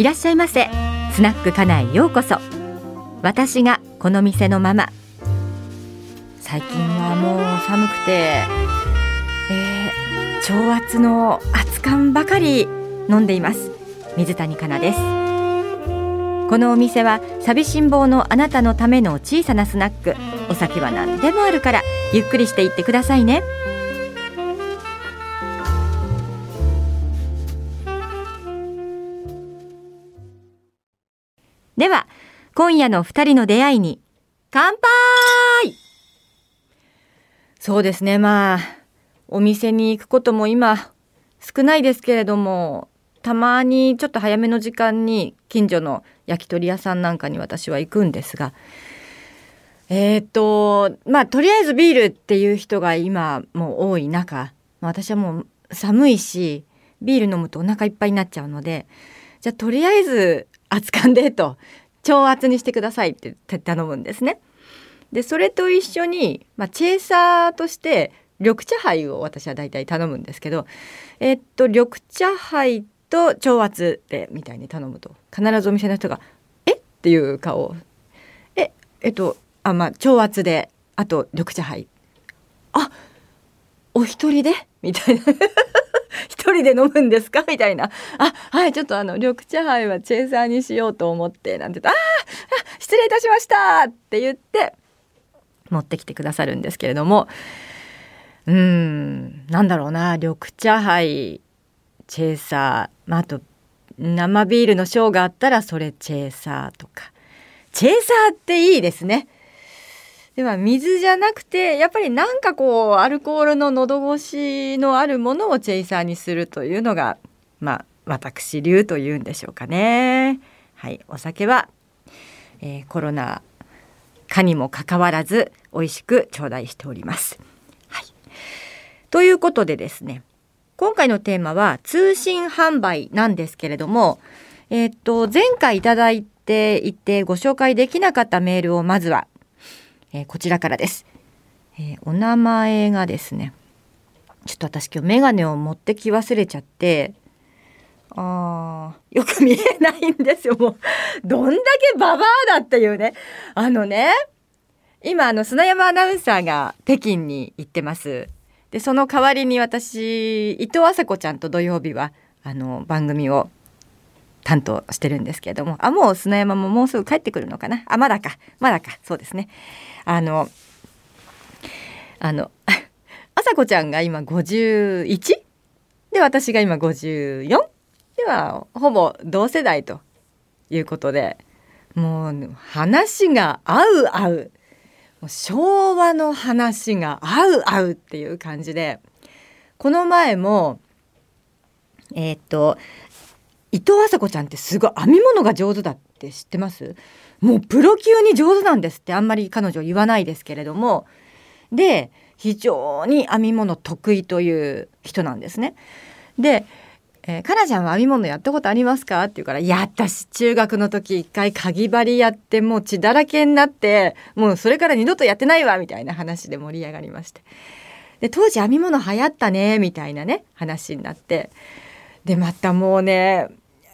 いらっしゃいませ。スナックかなへようこそ。私がこの店のママ。最近はもう寒くて、えー、超圧の熱燗ばかり飲んでいます。水谷香奈です。このお店は寂しん坊のあなたのための小さなスナック。お酒は何でもあるからゆっくりしていってくださいね。では今夜の二人の出会いに乾杯！そうですね。まあお店に行くことも今少ないですけれどもたまにちょっと早めの時間に近所の焼き鳥屋さんなんかに私は行くんですがえー、っとまあとりあえずビールっていう人が今もう多い中私はもう寒いしビール飲むとお腹いっぱいになっちゃうのでじゃあとりあえず熱燗でと超熱にしてくださいって頼むんですね。でそれと一緒に、まあ、チェーサーとして緑茶杯を私は大体頼むんですけどえっと緑茶杯と超圧でみたいに頼むと必ずお店の人が「えっ?」ていう顔ええっとあまあ超圧であと緑茶杯あお一人で？みたいな一人で飲むんですか？みたいな。あ、はい、ちょっとあの、緑茶杯はチェーサーにしようと思って、なんて言うと、ああ失礼いたしましたって言って、持ってきてくださるんですけれども、うん、なんだろうな、緑茶杯、チェーサー、まあ、あと、生ビールのショーがあったら、それチェーサーとか。チェーサーっていいですね。では水じゃなくてやっぱりなんかこうアルコールの喉越しのあるものをチェイサーにするというのがまあ私流というんでしょうかね。はいお酒は、えー、コロナ禍にもかかわらず美味しく頂戴しております。はい、ということでですね今回のテーマは通信販売なんですけれども、えー、っと前回いただいていてご紹介できなかったメールをまずはえー、こちらからです、えー、お名前がですねちょっと私今日メガネを持ってき忘れちゃってあーよく見えないんですよ。もうどんだけババアだっていうね。あのね今あの砂山アナウンサーが北京に行ってます。でその代わりに私伊藤麻子ちゃんと土曜日はあの番組を担当してるんですけれども。あもう砂山ももうすぐ帰ってくるのかな？あまだか。まだか。そうですね。あのあの 朝子ちゃんが今 51? で私が今 54? ではほぼ同世代ということでもう話が合う合う昭和の話が合う合うっていう感じでこの前もえー、っと伊藤麻子ちゃんってすごい編み物が上手だって知ってます？もうプロ級に上手なんですってあんまり彼女言わないですけれどもで非常に編み物得意という人なんですね。でえー、かなちゃんは編み物やったことありますか?」って言うから「や私中学の時一回かぎ針やってもう血だらけになってもうそれから二度とやってないわ」みたいな話で盛り上がりましてで当時編み物流行ったねみたいなね話になってでまたもうね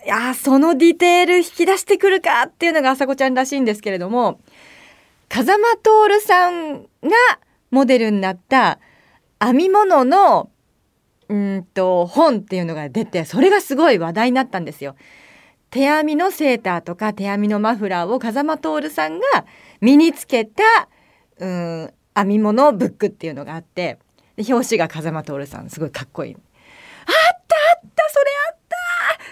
いやそのディテール引き出してくるかっていうのがあさこちゃんらしいんですけれども風間徹さんがモデルになった編み物のうんと本っていうのが出てそれがすごい話題になったんですよ。手編みのセーターとか手編みのマフラーを風間徹さんが身につけたうん編み物ブックっていうのがあって表紙が風間徹さんすごいかっこいい。あっったそれあった。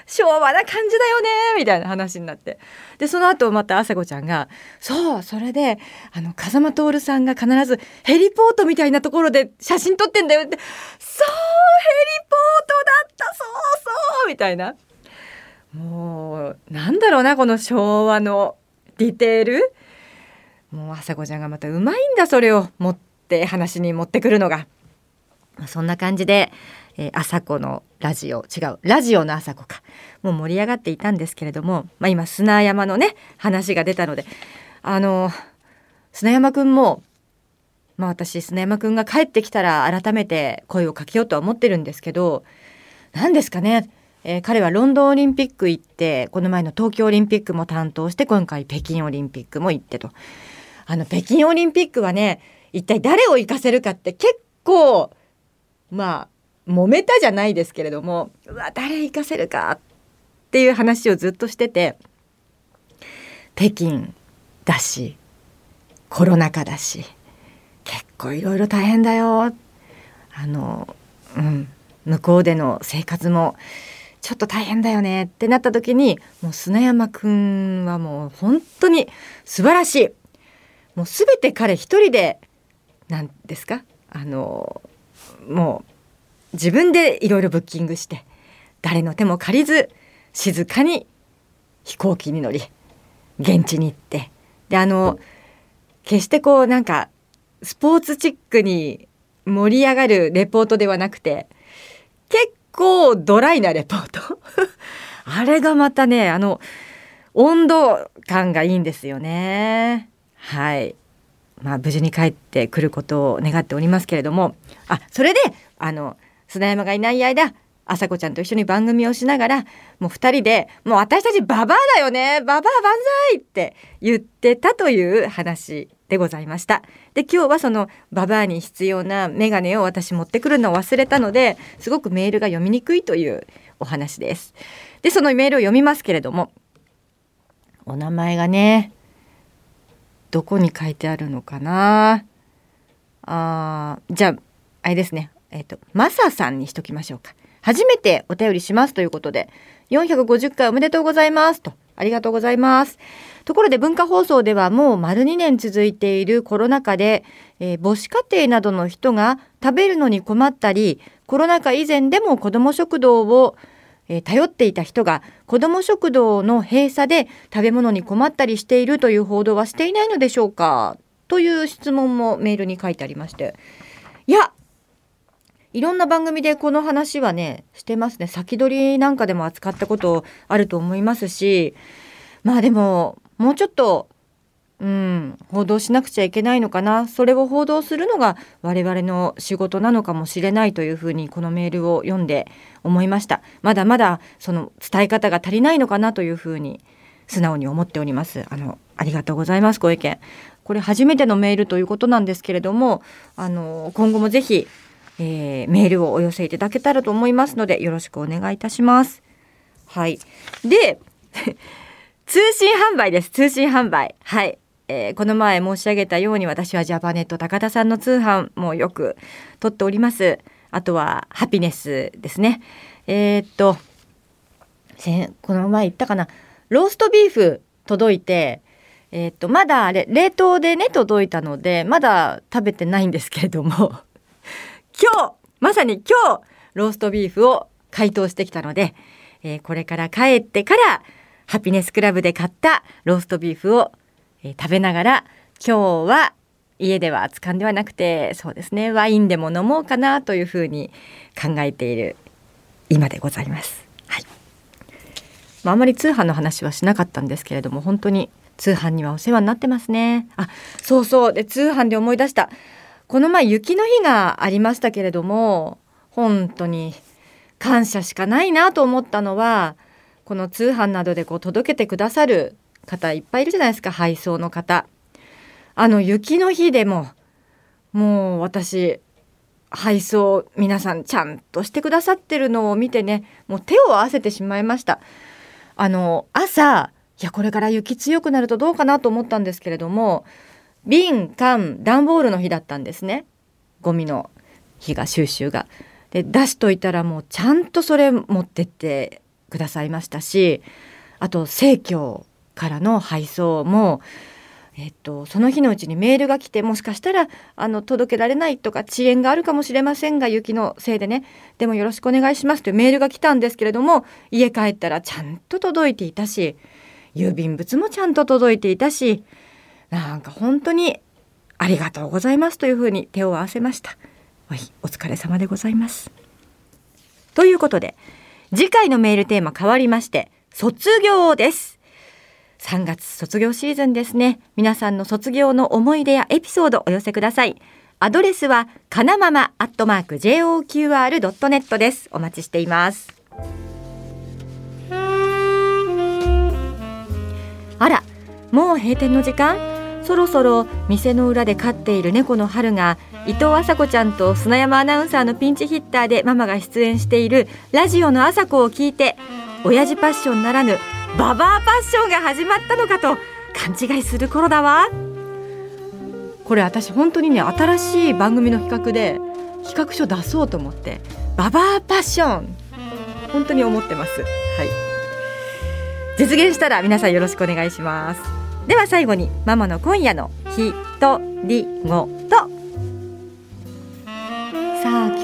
昭和な感じだよねみたいな話になって。でその後また朝子ちゃんが「そうそれであの風間徹さんが必ずヘリポートみたいなところで写真撮ってんだよ」って「そうヘリポートだったそうそう」みたいな。もうなんだろうなこの昭和のディテール。もう朝子ちゃんがまたうまいんだそれを持って話に持ってくるのが。そんな感じでえー、朝子のラジオ違うラジオの朝子か。もう盛り上がっていたんですけれども、まあ、今砂山のね話が出たのであの砂山くんもまあ私砂山くんが帰ってきたら改めて声をかけようとは思ってるんですけど何ですかねえー、彼はロンドンオリンピック行ってこの前の東京オリンピックも担当して今回北京オリンピックも行ってと。あの北京オリンピックはね一体誰を行かせるかって結構まあ揉めたじゃないですけれどもうわ誰行かせるかっていう話をずっとしてて北京だしコロナ禍だし結構いろいろ大変だよ。あのうん向こうでの生活もちょっと大変だよね。ってなった時にもう砂山くんはもう本当に素晴らしい。もう全て彼一人で何ですか？あのもう自分でいろいろブッキングして誰の手も借りず静かに飛行機に乗り現地に行って。であの決してこうなんかスポーツチックに盛り上がるレポートではなくて結構ドライなレポート。あれがまたねあの温度感がいいんですよね。はい。まあ無事に帰ってくることを願っておりますけれどもあそれであの砂山がいない間朝子ちゃんと一緒に番組をしながらもう2人で「もう私たちババアだよねババア万歳!」って言ってたという話でございました。で今日はそのババアに必要なメガネを私持ってくるのを忘れたのですごくメールが読みにくいというお話です。でそのメールを読みますけれどもお名前がねどこに書いてあるのかな？あじゃああれですねえっ、ー、とマサさんにしときましょうか。初めてお便りしますということで450回おめでとうございますとありがとうございます。ところで文化放送ではもう丸2年続いているコロナ禍で、えー、母子家庭などの人が食べるのに困ったりコロナ禍以前でも子ども食堂を、えー、頼っていた人が子ども食堂の閉鎖で食べ物に困ったりしているという報道はしていないのでしょうか？という質問もメールに書いてありまして。いやいろんな番組でこの話はねしてますね。先取りなんかでも扱ったことあると思いますしまあでももうちょっとうん報道しなくちゃいけないのかなそれを報道するのが我々の仕事なのかもしれないというふうにこのメールを読んで思いましたまだまだその伝え方が足りないのかなというふうに素直に思っておりますあのありがとうございますご意見これ初めてのメールということなんですけれどもあの今後もぜひえー、メールをお寄せいただけたらと思いますのでよろしくお願いいたします。はい。で、通信販売です。通信販売。はい。えー、この前申し上げたように私はジャパネット高田さんの通販もよく撮っております。あとはハピネスですね。えー、っと、この前言ったかな。ローストビーフ届いて、えー、っと、まだあれ、冷凍でね、届いたので、まだ食べてないんですけれども、今日まさに今日ローストビーフを解凍してきたので、えー、これから帰ってからハピネスクラブで買ったローストビーフを、えー、食べながら今日は家では熱燗ではなくてそうですねワインでも飲もうかなというふうに考えている今でございます。はいまあ、あまり通販の話はしなかったんですけれども本当に通販にはお世話になってますね。あそうそうで通販で思い出したこの前雪の日がありましたけれども本当に感謝しかないなと思ったのはこの通販などでこう届けてくださる方いっぱいいるじゃないですか配送の方。あの雪の日でももう私配送皆さんちゃんとしてくださってるのを見てねもう手を合わせてしまいました。あの朝いやこれから雪強くなるとどうかなと思ったんですけれども瓶缶段ボールの日だったんですねゴミの日が収集が。で出しといたらもうちゃんとそれ持ってってくださいましたしあと生協からの配送も、えっと、その日のうちにメールが来てもしかしたらあの届けられないとか遅延があるかもしれませんが雪のせいでねでもよろしくお願いしますというメールが来たんですけれども家帰ったらちゃんと届いていたし郵便物もちゃんと届いていたしなんか本当にありがとうございますというふうに手を合わせました。はい、お疲れ様でございます。ということで次回のメールテーマ変わりまして卒業です。3月卒業シーズンですね。皆さんの卒業の思い出やエピソードお寄せください。アドレスはかなままアットマーク JOQR.net です。お待ちしています。あら、もう閉店の時間？そろそろ店の裏で飼っている猫の春が伊藤麻子ちゃんと砂山アナウンサーのピンチヒッターでママが出演しているラジオの麻子を聞いて親父パッションならぬババアパッションが始まったのかと勘違いする頃だわ。これ私本当にね新しい番組の企画で企画書出そうと思ってババアパッション本当に思ってます。はい。実現したら皆さんよろしくお願いします。では最後にママの今夜のひとりご。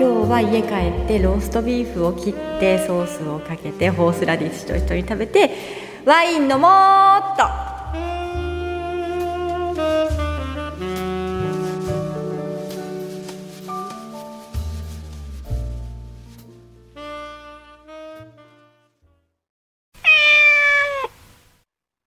今日は家帰ってローストビーフを切ってソースをかけてホースラディッシュと一緒に食べてワイン飲もうっと。